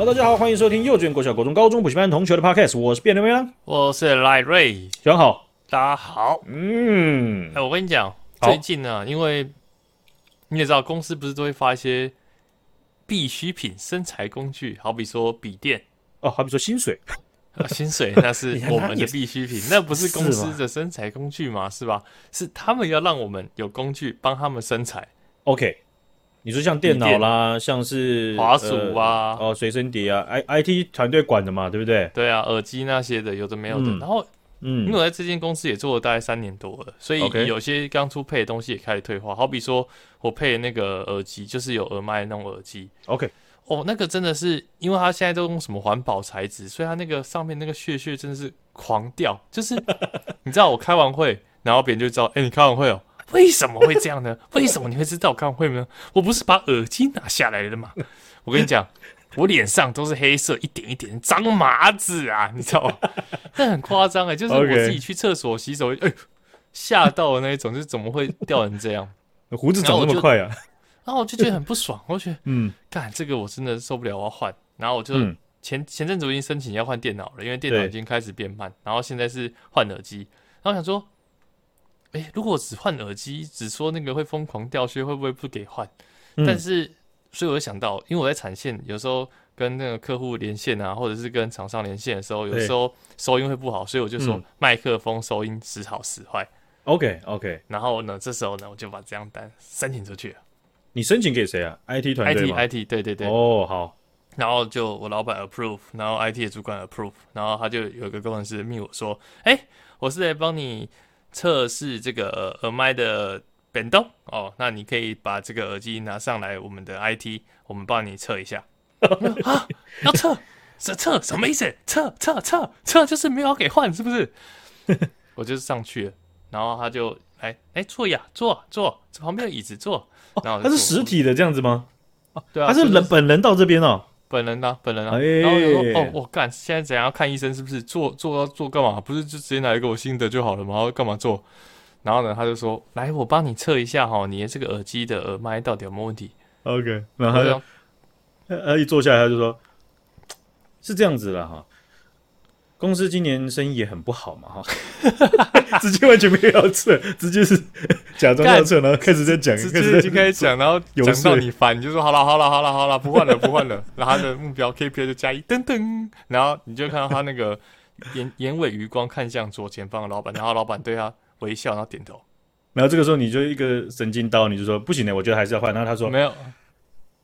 好，大家好，欢迎收听幼稚园、国小、国中、高中补习班同学的 Podcast，我是卞刘明，我是赖瑞，早上好，大家好。嗯，哎，我跟你讲，最近呢、啊，因为你也知道，公司不是都会发一些必需品生财工具，好比说笔电哦，好比说薪水，啊、薪水 那是我们的必需品，那不是公司的生财工具吗？是吧？是他们要让我们有工具帮他们生财。OK。你说像电脑啦，像是滑鼠啊，呃、哦，随身碟啊，I I T 团队管的嘛，对不对？对啊，耳机那些的，有的没有的。嗯、然后，嗯，因为我在这间公司也做了大概三年多了，所以有些刚出配的东西也开始退化。好比说我配的那个耳机，就是有耳麦那种耳机。OK，哦，那个真的是，因为它现在都用什么环保材质，所以它那个上面那个屑屑真的是狂掉。就是 你知道，我开完会，然后别人就知道，哎、欸，你开完会哦。为什么会这样呢？为什么你会知道我开完会呢？我不是把耳机拿下来了吗？我跟你讲，我脸上都是黑色，一点一点脏麻子啊，你知道吗？那很夸张哎，就是我自己去厕所洗手，哎，吓到的那一种，就是怎么会掉成这样？胡子长那么快啊？然后我就觉得很不爽，我觉得嗯，干这个我真的受不了，我要换。然后我就前前阵子我已经申请要换电脑了，因为电脑已经开始变慢。然后现在是换耳机，然后想说。哎、欸，如果只换耳机，只说那个会疯狂掉屑，会不会不给换？嗯、但是，所以我就想到，因为我在产线，有时候跟那个客户连线啊，或者是跟厂商连线的时候，有时候收音会不好，所以我就说麦克风收音时好时坏。OK OK，然后呢，这时候呢，我就把这张单申请出去了。你申请给谁啊？IT 团队？IT IT 对对对。哦，好。然后就我老板 approve，然后 IT 的主管 approve，然后他就有一个工程师密我说：“哎、欸，我是来帮你。”测试这个耳麦的本动哦，那你可以把这个耳机拿上来，我们的 IT，我们帮你测一下。啊，要测？是测什么意思？测测测测就是没有要给换，是不是？我就是上去了，然后他就哎哎坐呀坐坐，这旁边的椅子坐。然后他是实体的这样子吗？哦对啊，他是人本人到这边哦。本人啊，本人啊，然后就说哦，我干，现在怎样看医生？是不是做做要做干嘛？不是就直接拿一个我新的就好了嘛？然后干嘛做？然后呢，他就说，来，我帮你测一下哈，你的这个耳机的耳麦到底有没有问题？OK，然后他就他一坐下来，他就说，是这样子了哈。公司今年生意也很不好嘛，哈，直接完全没有要撤，直接是假装要撤，然后开始在讲，直接已经开始讲，然后讲到你烦，你就说好了，好了，好了，好了，不换了，不换了，然后他的目标 KPI 就加一，噔噔，然后你就看到他那个 眼眼尾余光看向左前方的老板，然后老板对他微笑，然后点头，然后这个时候你就一个神经刀，你就说不行的，我觉得还是要换，然后他说没有，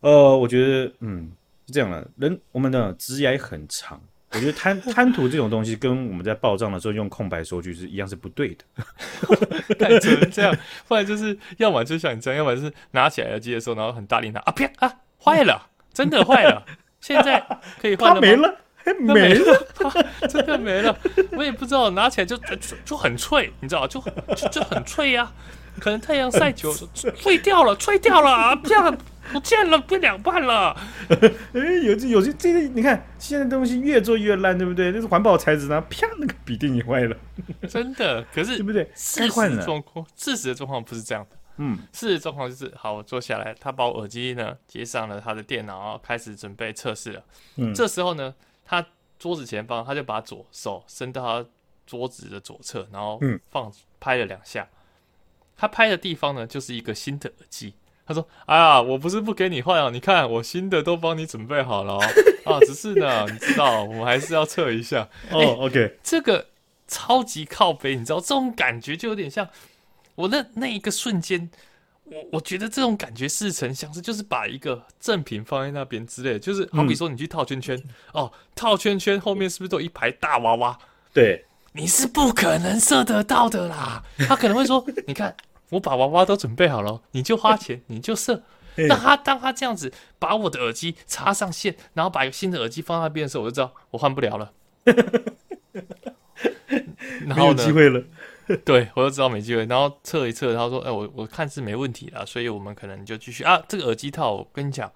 呃，我觉得嗯是这样的，人我们的职涯很长。我觉得贪贪图这种东西，跟我们在报账的时候用空白收据是一样，是不对的。看成这样，不然就是要么就像你这样，要么就是拿起来要接的时候，然后很大力拿啊啪啊坏了，真的坏了，现在可以换了吗？没了，没了，真的没了。我也不知道，拿起来就就就很脆，你知道就就就很脆呀、啊。可能太阳晒久了，脆掉了，脆掉了，这样。不见了，变两半了。哎，有这有些这个，你看现在东西越做越烂，对不对？那是环保材质，然后啪，那个笔电也坏了。真的，可是 对不对？事实的状况，事实的状况不是这样的。嗯，事实状况就是，好，我坐下来，他把我耳机呢接上了他的电脑，开始准备测试了。嗯，这时候呢，他桌子前方，他就把左手伸到他桌子的左侧，然后放拍了两下。他拍的地方呢，就是一个新的耳机。他说：“哎呀，我不是不给你换啊，你看我新的都帮你准备好了哦。啊，只是呢，你知道，我们还是要测一下。哦，OK，这个超级靠背，你知道这种感觉就有点像我那那一个瞬间，我我觉得这种感觉似曾相识，就是把一个赠品放在那边之类的，就是好比说你去套圈圈，嗯、哦，套圈圈后面是不是都有一排大娃娃？对，你是不可能射得到的啦。他可能会说，你看。”我把娃娃都准备好了，你就花钱，你就射。那他当他这样子把我的耳机插上线，然后把一个新的耳机放那边的时候，我就知道我换不了了。然 后没有机会了。对，我就知道没机会。然后测一测，他说：“哎、欸，我我看是没问题了，所以我们可能就继续啊。这个耳机套，我跟你讲，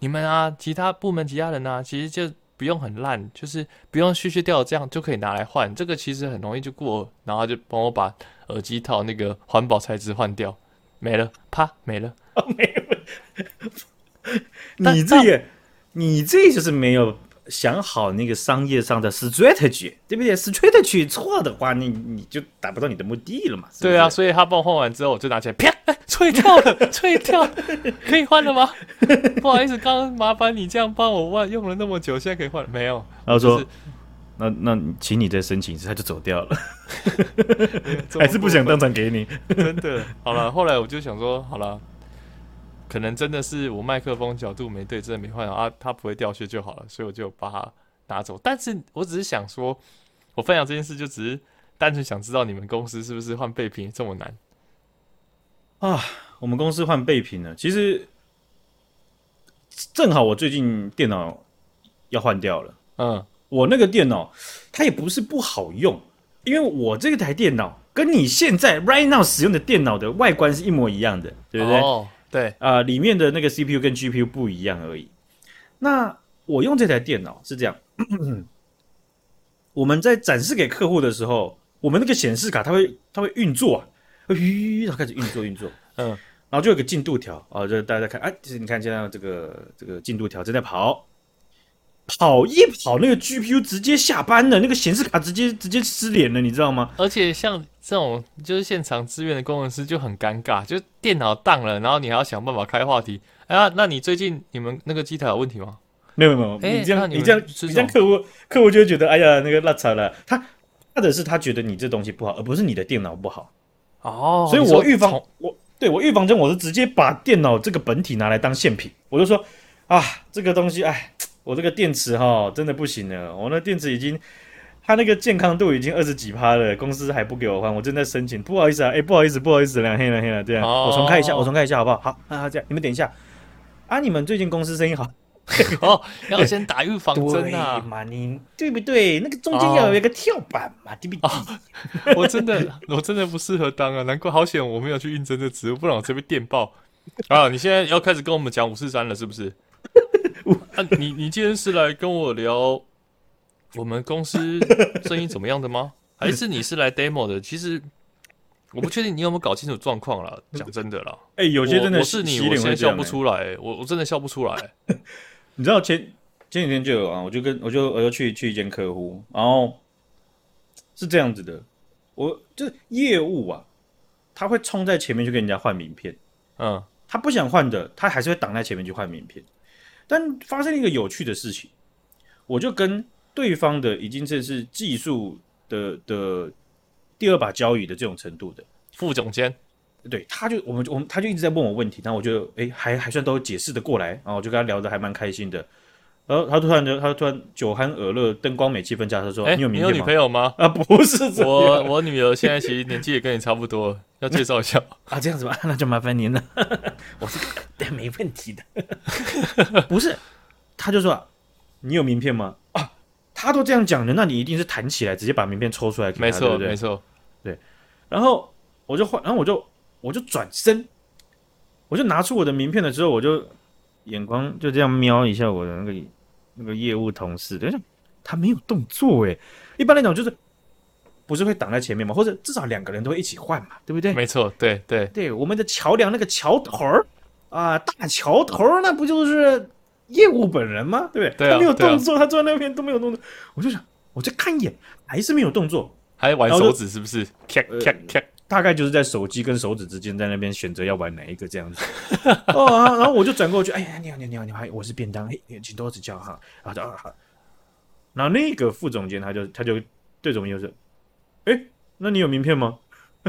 你们啊，其他部门其他人啊，其实就。”不用很烂，就是不用絮絮掉，这样就可以拿来换。这个其实很容易就过，然后就帮我把耳机套那个环保材质换掉，没了，啪，没了，哦、没了。你这个你这就是没有想好那个商业上的 strategy，对不对？strategy 错的话，你你就达不到你的目的了嘛。是是对啊，所以他帮我换完之后，我就拿起来，啪，吹掉了，吹掉，可以换了吗？不好意思，刚刚麻烦你这样帮我换，用了那么久，现在可以换了没有？然后说。就是那那，请你再申请一次，他就走掉了，还是不想当场给你？真的，好了，后来我就想说，好了，可能真的是我麦克风角度没对，真的没换啊，它不会掉屑就好了，所以我就把它拿走。但是我只是想说，我分享这件事，就只是单纯想知道你们公司是不是换备品这么难啊？我们公司换备品呢，其实正好我最近电脑要换掉了，嗯。我那个电脑，它也不是不好用，因为我这个台电脑跟你现在 right now 使用的电脑的外观是一模一样的，对不对？哦，对。啊，呃，里面的那个 CPU 跟 GPU 不一样而已。那我用这台电脑是这样，我们在展示给客户的时候，我们那个显示卡它会它会运作啊，吁，它开始运作运作，嗯，然后就有个进度条啊，就大家在看，哎，其实你看现在这个这个进度条正在跑。跑一跑，那个 GPU 直接下班了，那个显示卡直接直接失联了，你知道吗？而且像这种就是现场支援的工程师就很尴尬，就电脑当了，然后你还要想办法开话题。哎呀，那你最近你们那个机台有问题吗？没有没有，欸、你这样你，你这样你这样客户客户就会觉得哎呀那个落差了。他或者是他觉得你这东西不好，而不是你的电脑不好。哦，所以我预防我对我预防针我是直接把电脑这个本体拿来当现品，我就说啊这个东西哎。我这个电池哈真的不行了，我那电池已经，它那个健康度已经二十几趴了，公司还不给我换，我正在申请，不好意思啊，哎、欸，不好意思，不好意思，两黑了黑了，这样，哦、我重开一下，我重开一下好不好？好那啊，这样，你们等一下啊，你们最近公司生意好，哦，要先打预防针啊，嘛，你对不对？那个中间要有一个跳板嘛，对不对？我真的，我真的不适合当啊，难怪好险我没有去应征这职务，不然我这边电报啊！你现在要开始跟我们讲五四三了，是不是？啊，你你今天是来跟我聊我们公司生意怎么样的吗？还是你是来 demo 的？其实我不确定你有没有搞清楚状况了。讲真的啦，哎、欸，有些真的我，我是你，我现在笑不出来、欸，我我真的笑不出来。你知道前前几天就有啊，我就跟我就我就去去一间客户，然后是这样子的，我就是业务啊，他会冲在前面去跟人家换名片，嗯，他不想换的，他还是会挡在前面去换名片。但发生了一个有趣的事情，我就跟对方的已经这是技术的的第二把交椅的这种程度的。副总监，对，他就我们我们他就一直在问我问题，然后我就哎还还算都解释的过来，然后我就跟他聊的还蛮开心的，然后他突然就他突然酒酣耳热，灯光美气氛佳，他说：“哎，你有名片吗？你有女朋友吗？”啊，不是我我女儿现在其实年纪也跟你差不多，要介绍一下啊，这样子吧，那就麻烦您了。我是。没问题的，不是，他就说、啊：“你有名片吗？”啊，他都这样讲的，那你一定是弹起来，直接把名片抽出来给他，没错，对对？没错，对。然后我就换，然后我就我就转身，我就拿出我的名片了之后，我就眼光就这样瞄一下我的那个那个业务同事，等一下，他没有动作诶，一般来讲就是不是会挡在前面嘛？或者至少两个人都会一起换嘛，对不对？没错，对对对，我们的桥梁那个桥头儿。啊，大桥头儿那不就是业务本人吗？对不对？对啊，他没有动作，啊、他坐在那边都没有动作。我就想，我再看一眼，还是没有动作，还玩手指是不是？咔咔咔，大概就是在手机跟手指之间，在那边选择要玩哪一个这样子。哦，然后我就转过去，哎呀，你好，你好，你好，你好，我是便当，嘿，请多指教哈。啊，好，好。然后那个副总监他就他就对总监说，哎，那你有名片吗？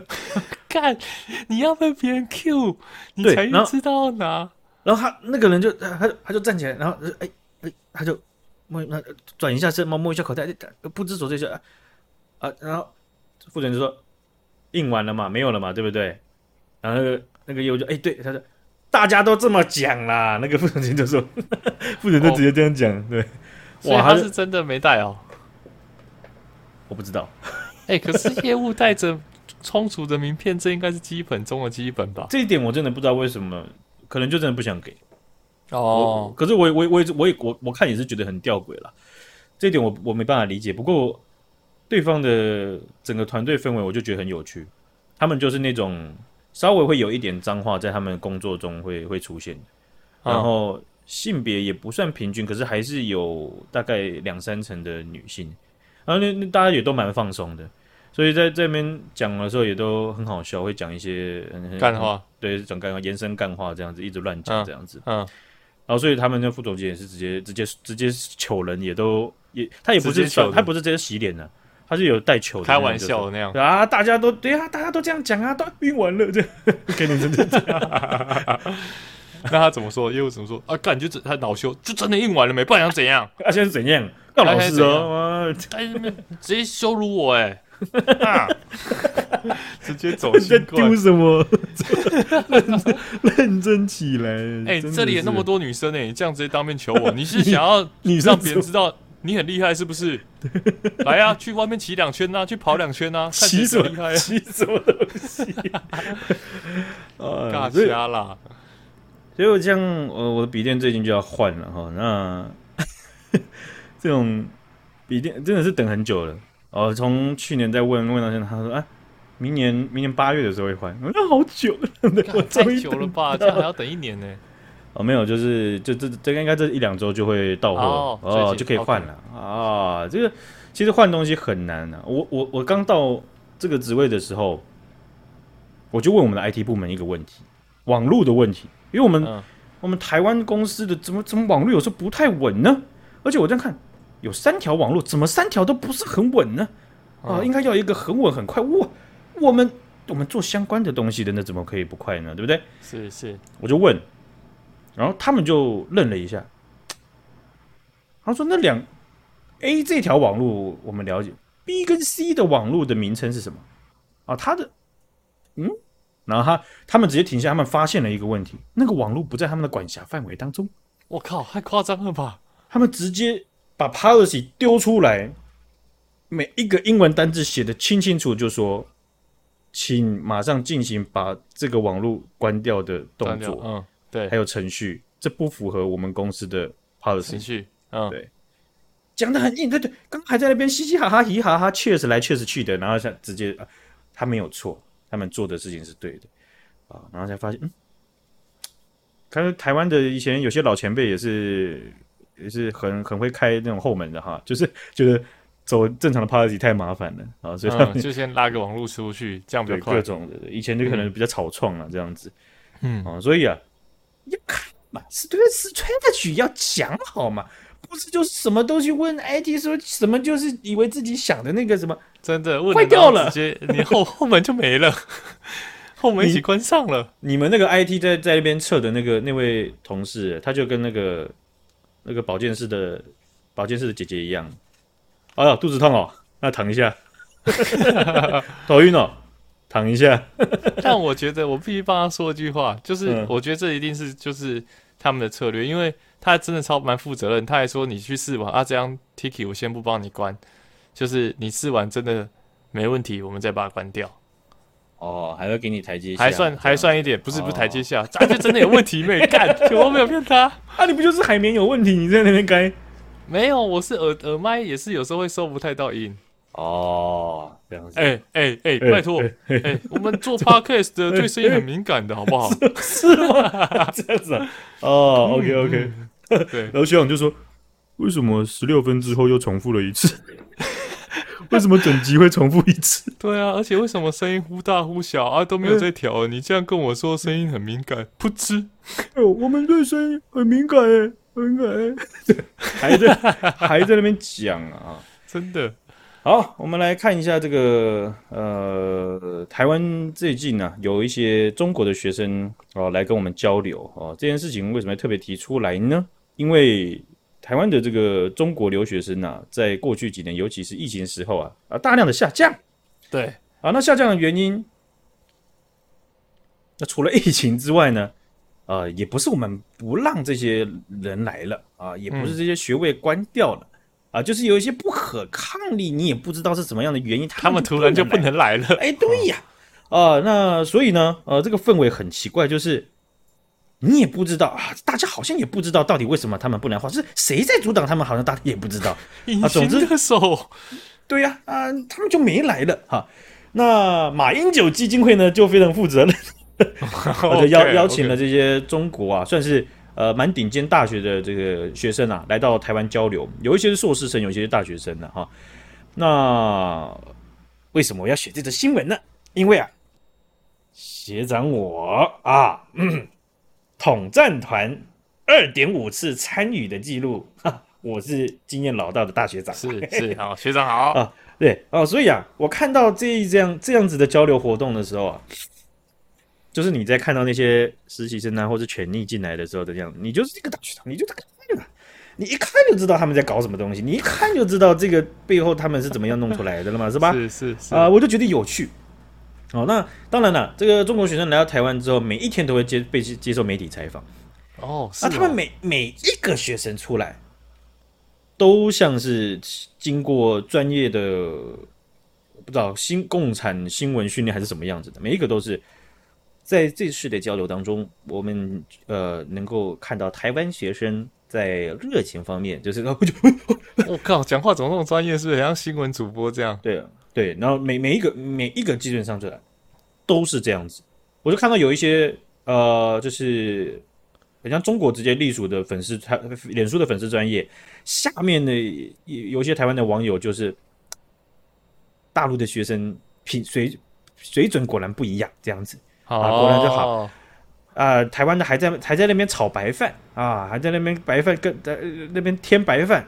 看，你要被别人 Q，你才知道拿。然后他那个人就他他就他就站起来，然后哎哎，他就摸那转一下身，摸摸一下口袋，不知所措一下啊。然后副总就说印完了嘛，没有了嘛，对不对？然后那个那个业务就哎对，他说大家都这么讲啦。那个副总监就说，副总就直接这样讲，对。哇，他是真的没带哦，我不知道。哎，可是业务带着。充足的名片，这应该是基本中的基本吧？这一点我真的不知道为什么，可能就真的不想给哦。可是我我我我也我我看也是觉得很吊诡了，这一点我我没办法理解。不过对方的整个团队氛围，我就觉得很有趣。他们就是那种稍微会有一点脏话在他们工作中会会出现，然后性别也不算平均，可是还是有大概两三成的女性，然后那那大家也都蛮放松的，所以在这边讲的时候也都很好笑，会讲一些干话，对，讲干话，延伸干话这样子，一直乱讲这样子，嗯，然后所以他们的副总监也是直接直接直接糗人，也都也他也不是糗，他不是直接洗脸的。他是有带球的，开玩笑的那样啊！大家都对啊，大家都这样讲啊，都晕完了这样，给你真的这样。那他怎么说？业务怎么说啊？感觉这他恼羞，就真的硬完了没？不然想怎样？啊，现在是怎样？告老师哦！哎，直接羞辱我哎！直接走在丢什么？认真起来！哎，这里有那么多女生哎，你这样直接当面求我，你是想要你让别人知道？你很厉害是不是？来呀、啊，去外面骑两圈呐、啊，去跑两圈呐、啊，骑什么厉害？骑什么东西？啊，尬瞎啦！所以我这样，呃，我的笔电最近就要换了哈。那 这种笔电真的是等很久了哦。从去年再问问到现在，他说啊，明年明年八月的时候会换。我说好久了，我太久了吧？这样还要等一年呢。哦，没有，就是就这这个应该这一两周就会到货哦，哦，就可以换了啊。这个其实换东西很难啊。我我我刚到这个职位的时候，我就问我们的 IT 部门一个问题，网络的问题，因为我们、嗯、我们台湾公司的怎么怎么网络有时候不太稳呢？而且我这样看，有三条网络，怎么三条都不是很稳呢？啊，嗯、应该要一个很稳很快。哇，我们我们做相关的东西的，那怎么可以不快呢？对不对？是是，我就问。然后他们就愣了一下，他说：“那两 A 这条网路我们了解，B 跟 C 的网路的名称是什么？”啊，他的嗯，然后他他们直接停下，他们发现了一个问题，那个网络不在他们的管辖范围当中。我靠，太夸张了吧！他们直接把 policy 丢出来，每一个英文单字写的清清楚，就说：“请马上进行把这个网络关掉的动作。”嗯。对，还有程序，这不符合我们公司的 policy。程序，嗯，对，讲的很硬，对对，刚还在那边嘻嘻哈哈、嘻嘻哈哈，确实来确实去的，然后想直接啊，他没有错，他们做的事情是对的。啊，然后才发现，嗯，看台湾的以前有些老前辈也是也是很很会开那种后门的哈，就是觉得走正常的 policy 太麻烦了啊，所以他们、嗯、就先拉个网络出去，这样比较快。各种的，以前就可能比较草创啊，这样子，嗯。啊，所以啊。要看嘛，是对是吹的曲要讲好嘛，不是就是什么东西问 IT 说什么，就是以为自己想的那个什么，真的坏掉了，直接你后 后门就没了，后门一起关上了。你，你们那个 IT 在在那边测的那个那位同事，他就跟那个那个保健室的保健室的姐姐一样，哎呀肚子痛哦，那疼一下，头晕哦。躺一下，但我觉得我必须帮他说一句话，就是我觉得这一定是就是他们的策略，因为他真的超蛮负责任。他还说你去试吧啊，这样 Tiki 我先不帮你关，就是你试完真的没问题，我们再把它关掉。哦，还会给你台阶下，还算还算一点，不是不是台阶下，咱就真的有问题没 干，我没有骗他。啊，你不就是海绵有问题？你在那边改？没有，我是耳耳麦也是有时候会收不太到音。哦，这样子。哎哎哎，拜托，哎，我们做 podcast 的对声音很敏感的，好不好？是吗？这样子啊？哦，OK OK。对，然后学长就说：“为什么十六分之后又重复了一次？为什么整集会重复一次？对啊，而且为什么声音忽大忽小啊都没有在调？你这样跟我说声音很敏感，噗嗤！哎呦，我们对声音很敏感哎，很敏感哎，还在还在那边讲啊，真的。”好，我们来看一下这个呃，台湾最近呢、啊，有一些中国的学生哦来跟我们交流哦。这件事情为什么要特别提出来呢？因为台湾的这个中国留学生啊，在过去几年，尤其是疫情时候啊啊，大量的下降。对啊，那下降的原因，那除了疫情之外呢，啊，也不是我们不让这些人来了啊，也不是这些学位关掉了。嗯啊，就是有一些不可抗力，你也不知道是什么样的原因，他们，突然就不能来了。哎，对呀，啊，那所以呢，呃，这个氛围很奇怪，就是你也不知道啊，大家好像也不知道到底为什么他们不能画，是谁在阻挡他们，好像大家也不知道 啊。总之，对呀，啊，他们就没来了哈。那马英九基金会呢，就非常负责任，就邀邀请了这些中国啊，算是。呃蛮顶尖大学的这个学生啊，来到台湾交流，有一些是硕士生，有一些是大学生的哈。那为什么我要写这则新闻呢？因为啊，学长我啊，嗯、统战团二点五次参与的记录，哈，我是经验老道的大学长，是是好，学长好啊，对哦，所以啊，我看到这一这样这样子的交流活动的时候啊。就是你在看到那些实习生啊，或者权力进来的时候的样子，你就是这个大学长，你就看了，你一看就知道他们在搞什么东西，你一看就知道这个背后他们是怎么样弄出来的了嘛，是吧？是是是啊、呃，我就觉得有趣。哦，那当然了，这个中国学生来到台湾之后，每一天都会接被接受媒体采访。哦，那、啊、他们每每一个学生出来，都像是经过专业的，不知道新共产新闻训练还是什么样子的，每一个都是。在这次的交流当中，我们呃能够看到台湾学生在热情方面，就是我靠，讲话怎么那么专业？是不是很像新闻主播这样？对啊，对，然后每每一个每一个基本上来都是这样子。我就看到有一些呃，就是很像中国直接隶属的粉丝，他脸书的粉丝专业下面的有一些台湾的网友，就是大陆的学生品水水准果然不一样，这样子。啊，果然就好。啊、呃，台湾的还在还在那边炒白饭啊，还在那边白饭跟在那边添白饭。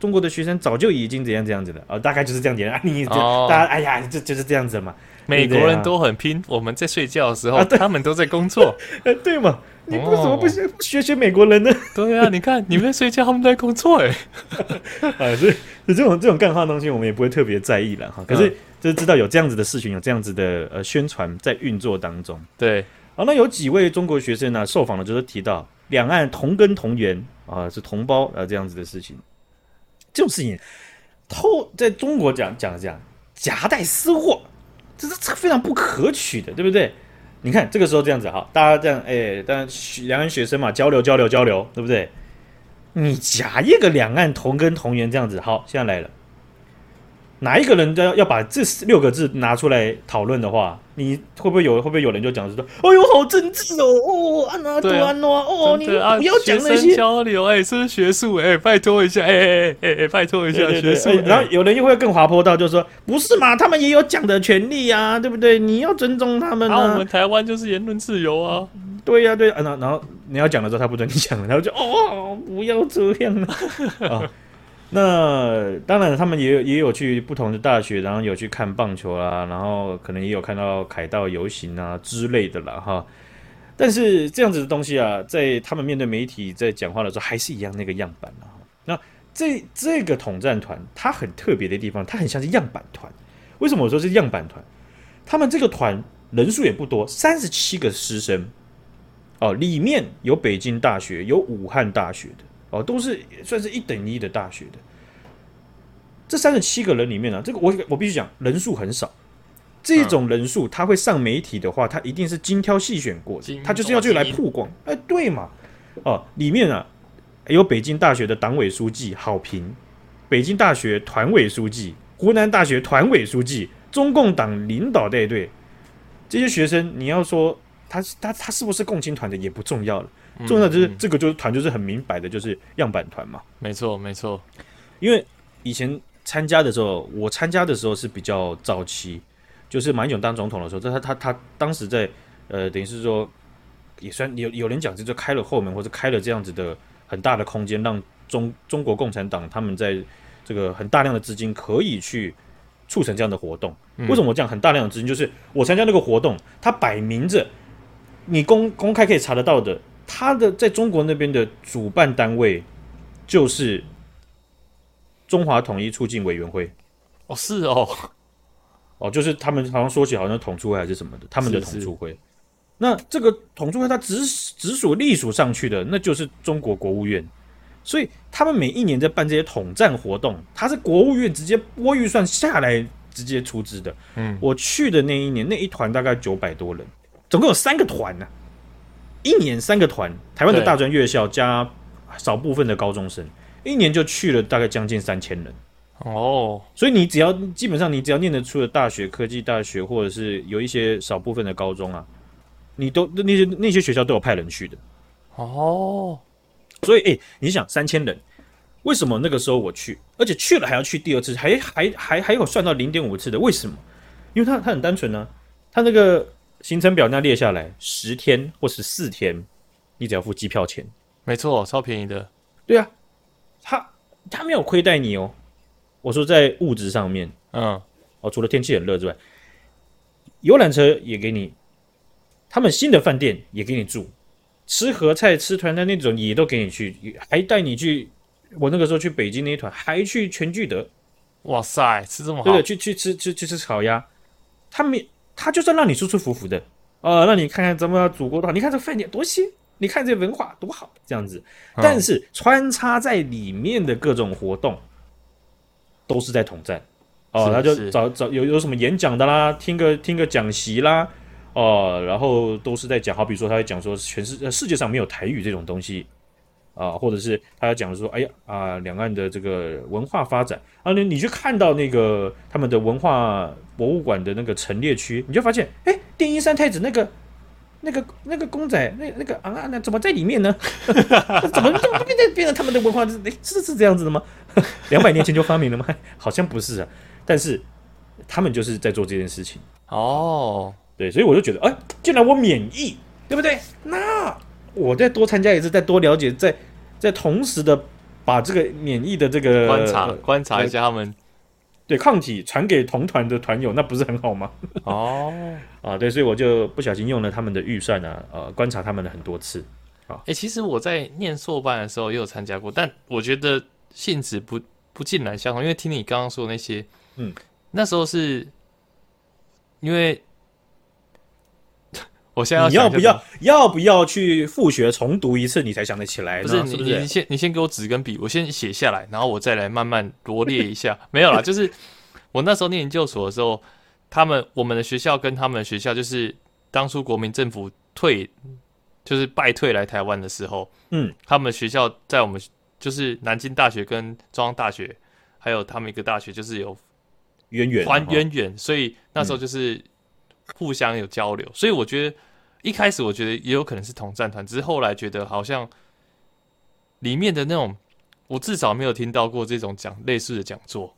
中国的学生早就已经怎样怎样子了啊，大概就是这样子 啊。你就、哦、大家哎呀，就就是这样子嘛。美国人都很拼，我们在睡觉的时候，啊、他们都在工作。对嘛？你为什么不学学学美国人呢？对啊，你看你们在睡觉，他们在工作哎。啊，所以这种这种干话东西，我们也不会特别在意了哈。可是。就知道有这样子的事情，有这样子的呃宣传在运作当中。对，好，那有几位中国学生呢、啊？受访的就是提到两岸同根同源啊，是同胞啊这样子的事情。这种事情偷在中国讲讲讲夹带私货，这是非常不可取的，对不对？你看这个时候这样子哈，大家这样哎，当然两岸学生嘛，交流交流交流，对不对？你夹一个两岸同根同源这样子，好，现在来了。哪一个人要要把这六个字拿出来讨论的话，你会不会有会不会有人就讲说，哦呦，好政治哦，哦，安娜多安诺，哦，你不要讲那些交流，哎，这是学术，哎，拜托一下，哎哎哎哎，拜托一下学术。然后有人又会更滑坡到，就是说，不是嘛，他们也有讲的权利啊，对不对？你要尊重他们啊。然后我们台湾就是言论自由啊。对呀，对呀，然后然后你要讲的时候，他不准你讲了，他就哦，不要这样啊。那当然，他们也有也有去不同的大学，然后有去看棒球啦，然后可能也有看到凯道游行啊之类的啦。哈。但是这样子的东西啊，在他们面对媒体在讲话的时候，还是一样那个样板啊。那这这个统战团，它很特别的地方，它很像是样板团。为什么我说是样板团？他们这个团人数也不多，三十七个师生哦，里面有北京大学，有武汉大学的。哦，都是算是一等一的大学的。这三十七个人里面呢、啊，这个我我必须讲，人数很少。这种人数，他会上媒体的话，他一定是精挑细选过的，他就是要去来曝光。哎，对嘛？哦，里面啊有北京大学的党委书记郝平，北京大学团委书记，湖南大学团委书记，中共党领导带队。这些学生，你要说他他他是不是共青团的也不重要了。重要的就是这个，就是团，就是很明摆的，就是样板团嘛。没错，没错。因为以前参加的时候，我参加的时候是比较早期，就是马英九当总统的时候，他他他当时在呃，等于是说也算有有人讲，就开了后门，或者开了这样子的很大的空间，让中中国共产党他们在这个很大量的资金可以去促成这样的活动。为什么我讲很大量的资金？就是我参加那个活动，他摆明着你公公开可以查得到的。他的在中国那边的主办单位就是中华统一促进委员会哦，是哦，哦，就是他们好像说起好像统促会还是什么的，他们的统促会。那这个统促会，他直直属隶属上去的，那就是中国国务院。所以他们每一年在办这些统战活动，他是国务院直接拨预算下来直接出资的。嗯，我去的那一年，那一团大概九百多人，总共有三个团呢、啊。一年三个团，台湾的大专院校加少部分的高中生，一年就去了大概将近三千人。哦，所以你只要基本上你只要念得出的大学、科技大学，或者是有一些少部分的高中啊，你都那些那些学校都有派人去的。哦，所以，诶、欸，你想三千人，为什么那个时候我去，而且去了还要去第二次，还还还还有算到零点五次的？为什么？因为他他很单纯呢、啊，他那个行程表那列下来，十天或十四天，你只要付机票钱，没错，超便宜的。对啊，他他没有亏待你哦。我说在物质上面，嗯，哦，除了天气很热之外，游览车也给你，他们新的饭店也给你住。吃合菜、吃团餐那种也都给你去，还带你去。我那个时候去北京那一团，还去全聚德。哇塞，吃这么好！对的，去去吃去去吃烤鸭。他没，他就是让你舒舒服服的啊、呃，让你看看咱们祖国的好。你看这饭店多新，你看这文化多好，这样子。但是穿插在里面的各种活动，都是在统战哦。他就找找有有什么演讲的啦，听个听个讲席啦。哦，然后都是在讲，好比说他会讲说全世世界上没有台语这种东西啊，或者是他要讲说，哎呀啊，两岸的这个文化发展啊，你你去看到那个他们的文化博物馆的那个陈列区，你就发现，哎，电音三太子那个那个那个公仔，那那个啊那怎么在里面呢？怎么变成变成他们的文化？是是是这样子的吗？两百年前就发明了吗？好像不是啊，但是他们就是在做这件事情哦。对，所以我就觉得，哎，既然我免疫，对不对？那我再多参加一次，再多了解，再再同时的把这个免疫的这个观察、呃、观察一下他们对抗体传给同团的团友，那不是很好吗？哦，啊，对，所以我就不小心用了他们的预算啊，呃，观察他们的很多次。啊，哎，其实我在念硕班的时候也有参加过，但我觉得性质不不尽然相同，因为听你刚刚说那些，嗯，那时候是因为。我现在要你要不要要不要去复学重读一次，你才想得起来？不是你你先你先给我纸跟笔，我先写下来，然后我再来慢慢罗列一下。没有啦，就是我那时候念研究所的时候，他们我们的学校跟他们的学校，就是当初国民政府退，就是败退来台湾的时候，嗯，他们学校在我们就是南京大学跟中央大学，还有他们一个大学，就是有渊源还渊源，所以那时候就是互相有交流，所以我觉得。一开始我觉得也有可能是统战团，只是后来觉得好像里面的那种，我至少没有听到过这种讲类似的讲座。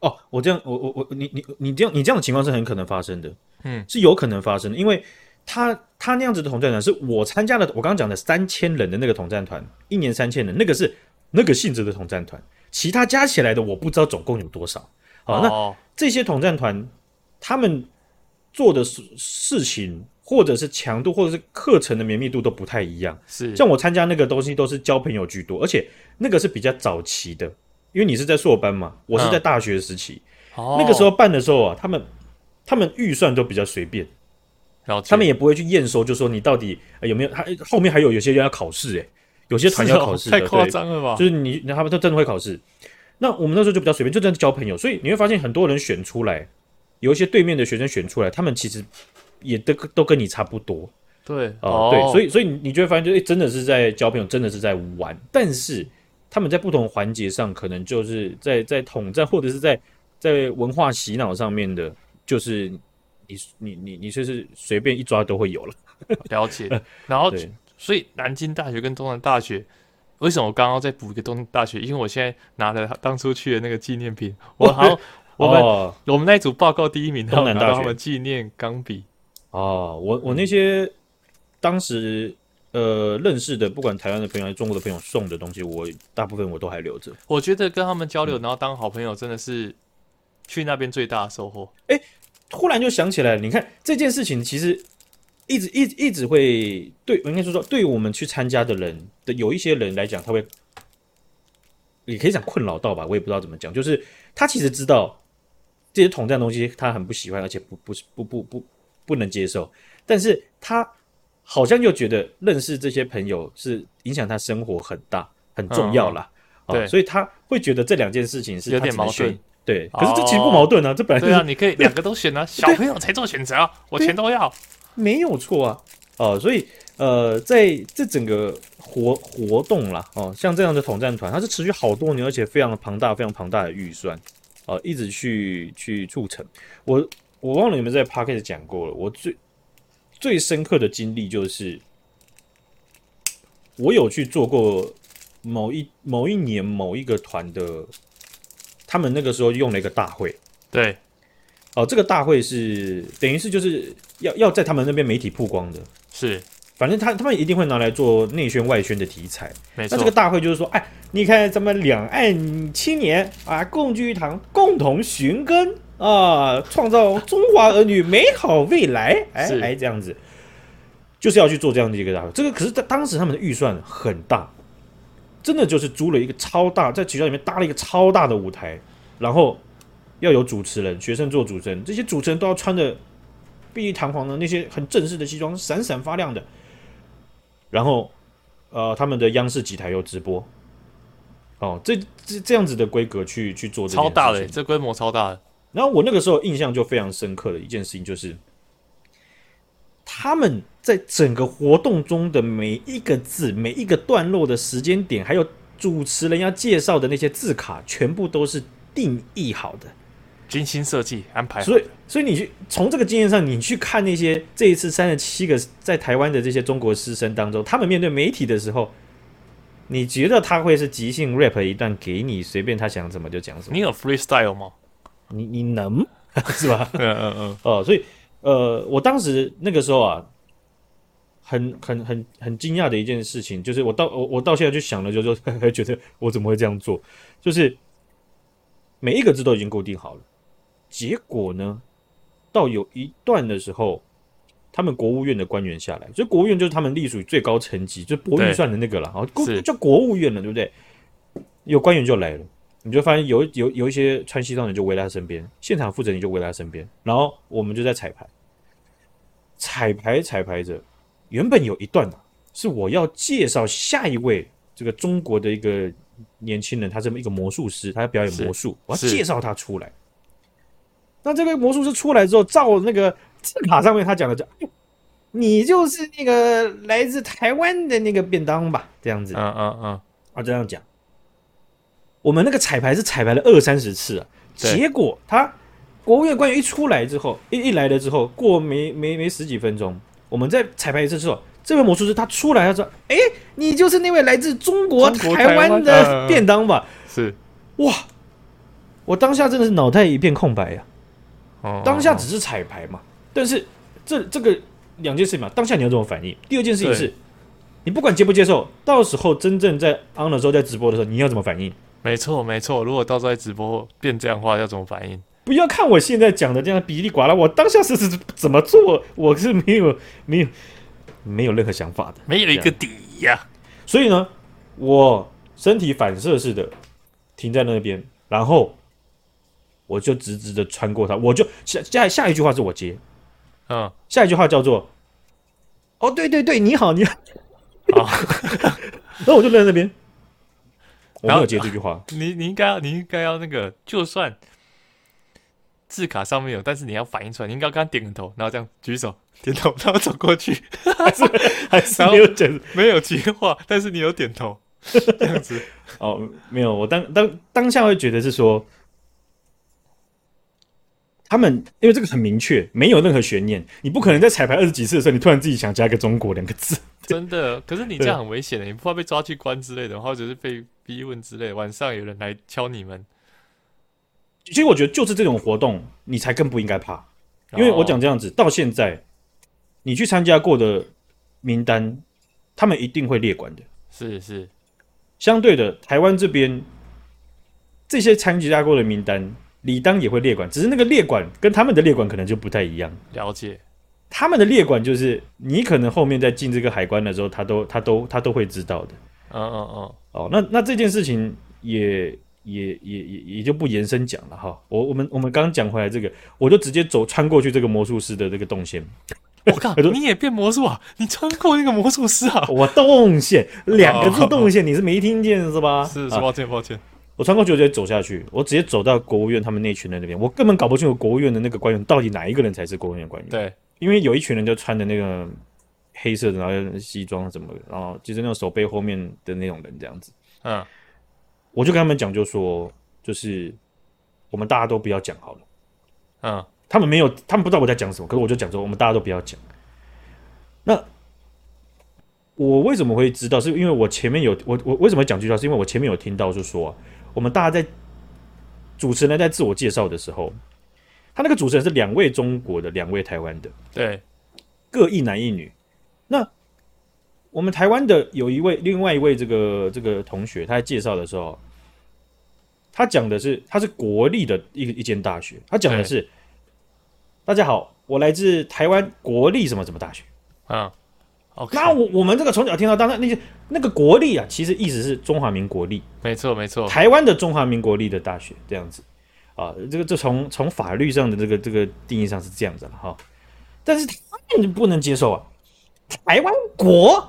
哦，我这样，我我我，你你你这样，你这样的情况是很可能发生的，嗯，是有可能发生的，因为他他那样子的统战团是我参加的，我刚刚讲的三千人的那个统战团，一年三千人，那个是那个性质的统战团，其他加起来的我不知道总共有多少。好，哦，那这些统战团他们做的事事情。或者是强度，或者是课程的绵密度都不太一样。是像我参加那个东西都是交朋友居多，而且那个是比较早期的，因为你是在硕班嘛，我是在大学时期。哦、那个时候办的时候啊，他们他们预算都比较随便，然后他们也不会去验收，就说你到底有没有。他后面还有有些人要考试，哎，有些团要考试，太夸张了吧？就是你他们都真的会考试。那我们那时候就比较随便，就真的交朋友，所以你会发现很多人选出来，有一些对面的学生选出来，他们其实。也都都跟你差不多，对哦，对，所以所以你就会发现，就、欸、真的是在交朋友，真的是在玩。但是他们在不同环节上，可能就是在在统战或者是在在文化洗脑上面的，就是你你你你就是随便一抓都会有了。了解。然后，所以南京大学跟东南大学，为什么我刚刚再补一个东南大学？因为我现在拿了当初去的那个纪念品，我好像 我们、哦、我们那一组报告第一名，东南大学他们纪念钢笔。哦，我我那些当时呃认识的，不管台湾的朋友还是中国的朋友送的东西，我大部分我都还留着。我觉得跟他们交流，然后当好朋友，真的是去那边最大的收获。哎、嗯，突然就想起来，你看这件事情，其实一直一直一直会对，我应该说说，对于我们去参加的人的有一些人来讲，他会也可以讲困扰到吧，我也不知道怎么讲，就是他其实知道这些统战东西，他很不喜欢，而且不不不不不。不不能接受，但是他好像又觉得认识这些朋友是影响他生活很大很重要啦。嗯、对、哦，所以他会觉得这两件事情是有点矛盾，对。可是这其实不矛盾啊，哦、这本来、就是、对啊，你可以两个都选啊，小朋友才做选择，啊我全都要，没有错啊，哦，所以呃，在这整个活活动啦，哦，像这样的统战团，它是持续好多年，而且非常庞大、非常庞大的预算，哦，一直去去促成我。我忘了有没有在 Podcast 讲过了。我最最深刻的经历就是，我有去做过某一某一年某一个团的，他们那个时候用了一个大会，对，哦，这个大会是等于是就是要要在他们那边媒体曝光的，是。反正他他们一定会拿来做内宣外宣的题材。没错。那这个大会就是说，哎，你看咱们两岸青年啊，共聚一堂，共同寻根啊，创造中华儿女美好未来。哎哎，这样子，就是要去做这样的一个大会。这个可是，在当时他们的预算很大，真的就是租了一个超大，在学校里面搭了一个超大的舞台，然后要有主持人，学生做主持人，这些主持人都要穿着碧玉堂皇的那些很正式的西装，闪闪发亮的。然后，呃，他们的央视几台有直播，哦，这这这样子的规格去去做这，超大的，这规模超大的。然后我那个时候印象就非常深刻的一件事情就是，他们在整个活动中的每一个字、每一个段落的时间点，还有主持人要介绍的那些字卡，全部都是定义好的。精心设计安排，所以所以你去从这个经验上，你去看那些这一次三十七个在台湾的这些中国师生当中，他们面对媒体的时候，你觉得他会是即兴 rap 一段给你，随便他想怎么就讲什么？你有 freestyle 吗？你你能 是吧？嗯嗯嗯哦，所以呃，我当时那个时候啊，很很很很惊讶的一件事情，就是我到我我到现在就想了，就说 觉得我怎么会这样做？就是每一个字都已经固定好了。结果呢，到有一段的时候，他们国务院的官员下来，所以国务院就是他们隶属于最高层级，就拨预算的那个了，好，叫国务院了，对不对？有官员就来了，你就发现有有有一些穿西装的人就围在他身边，现场负责人就围在他身边，然后我们就在彩排，彩排彩排着，原本有一段啊是我要介绍下一位这个中国的一个年轻人，他这么一个魔术师，他要表演魔术，我要介绍他出来。那这个魔术师出来之后，照那个字卡上面他讲的叫，你就是那个来自台湾的那个便当吧？这样子，嗯嗯嗯，啊这样讲。我们那个彩排是彩排了二三十次啊，结果他国务院官员一出来之后，一一来了之后，过没没没十几分钟，我们再彩排一次之后，这位魔术师他出来，他说：“哎，你就是那位来自中国台湾的便当吧？”是，哇，我当下真的是脑袋一片空白呀。当下只是彩排嘛，但是这这个两件事情嘛，当下你要怎么反应？第二件事情是，你不管接不接受，到时候真正在 on 的时候，在直播的时候，你要怎么反应？没错没错，如果到时候在直播变这样的话，要怎么反应？不要看我现在讲的这样哔哩呱啦，我当下是是怎么做，我是没有没有没有任何想法的，没有一个底呀、啊。所以呢，我身体反射式的停在那边，然后。我就直直的穿过他，我就下下下一句话是我接，嗯，下一句话叫做，哦，对对对，你好，你好，啊，然后我就站在那边，我没有接这句话。你你应该要，你应该要那个，就算字卡上面有，但是你要反应出来，你应该要跟他点个头，然后这样举手点头，然后走过去，还是还是没有讲，没有接话，但是你有点头，这样子。哦，没有，我当当当下会觉得是说。他们因为这个很明确，没有任何悬念，你不可能在彩排二十几次的时候，你突然自己想加一个“中国”两个字。真的，可是你这样很危险的，你不怕被抓去关之类的，或者是被逼问之类？晚上有人来敲你们。其实我觉得，就是这种活动，你才更不应该怕。因为我讲这样子，到现在你去参加过的名单，他们一定会列管的。是是，相对的，台湾这边这些参加过的名单。理当也会列管，只是那个列管跟他们的列管可能就不太一样。了解，他们的列管就是你可能后面在进这个海关的时候，他都他都他都会知道的。嗯嗯嗯。哦，那那这件事情也也也也也就不延伸讲了哈。我我们我们刚刚讲回来这个，我就直接走穿过去这个魔术师的这个动线。我靠，你也变魔术啊？你穿过那个魔术师啊？我动线两个字动线，你是没听见是吧？是是，抱歉抱歉。我穿过去，我直接走下去，我直接走到国务院他们那群人那边，我根本搞不清楚国务院的那个官员到底哪一个人才是国务院官员。对，因为有一群人就穿的那个黑色的，然后西装什么的，然后就是那种手背后面的那种人这样子。嗯，我就跟他们讲，就说就是我们大家都不要讲好了。嗯，他们没有，他们不知道我在讲什么，可是我就讲说我们大家都不要讲。那我为什么会知道？是因为我前面有我我为什么讲这句话？是因为我前面有听到，就说、啊、我们大家在主持人在自我介绍的时候，他那个主持人是两位中国的，两位台湾的，对，各一男一女。那我们台湾的有一位，另外一位这个这个同学，他在介绍的时候，他讲的是他是国立的一一间大学，他讲的是大家好，我来自台湾国立什么什么大学啊。Okay. 那我我们这个从小听到大，那那些那个国立啊，其实意思是中华民国立，没错没错，台湾的中华民国立的大学这样子啊，这个这从从法律上的这个这个定义上是这样子了哈，但是他们不能接受啊。台湾国，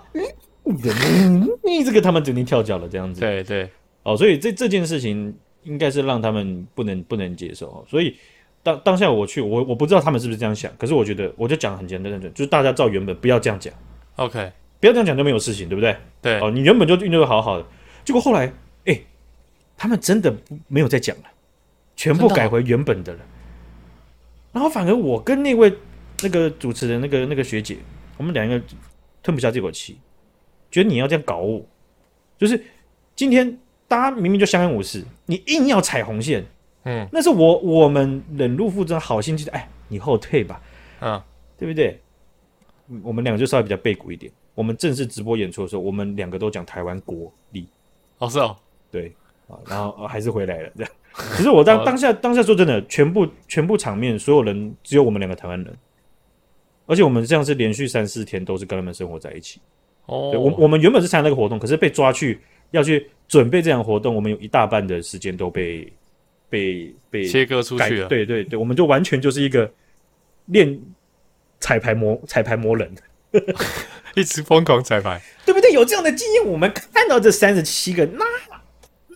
你这个他们整天跳脚了，这样子。对对，哦，所以这这件事情应该是让他们不能不能接受。所以当当下我去，我我不知道他们是不是这样想，可是我觉得我就讲很简单的，就是大家照原本不要这样讲。OK，不要这样讲就没有事情，对不对？对。哦，你原本就运作的好好的，结果后来，哎，他们真的没有再讲了，全部改回原本的了。然后反而我跟那位那个主持人那个那个学姐。我们两个吞不下这口气，觉得你要这样搞我，就是今天大家明明就相安无事，你硬要踩红线，嗯，那是我我们忍辱负重，好心去，哎，你后退吧，嗯，对不对？我们两个就稍微比较背骨一点。我们正式直播演出的时候，我们两个都讲台湾国力，哦是哦，对啊，然后还是回来了这样。可是我当当下当下说真的，全部全部场面所有人只有我们两个台湾人。而且我们这样是连续三四天都是跟他们生活在一起。哦，我我们原本是参加那个活动，可是被抓去要去准备这样的活动，我们有一大半的时间都被被被切割出去了。对对对，我们就完全就是一个练彩排魔彩排魔人，一直疯狂彩排，对不对？有这样的经验，我们看到这三十七个，那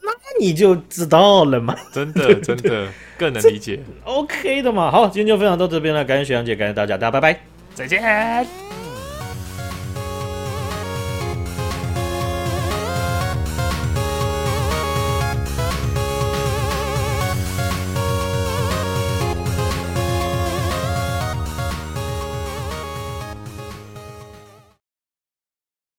那你就知道了嘛。真的真的更能理解。OK 的嘛。好，今天就分享到这边了，感谢雪阳姐，感谢大家，大家拜拜。再见。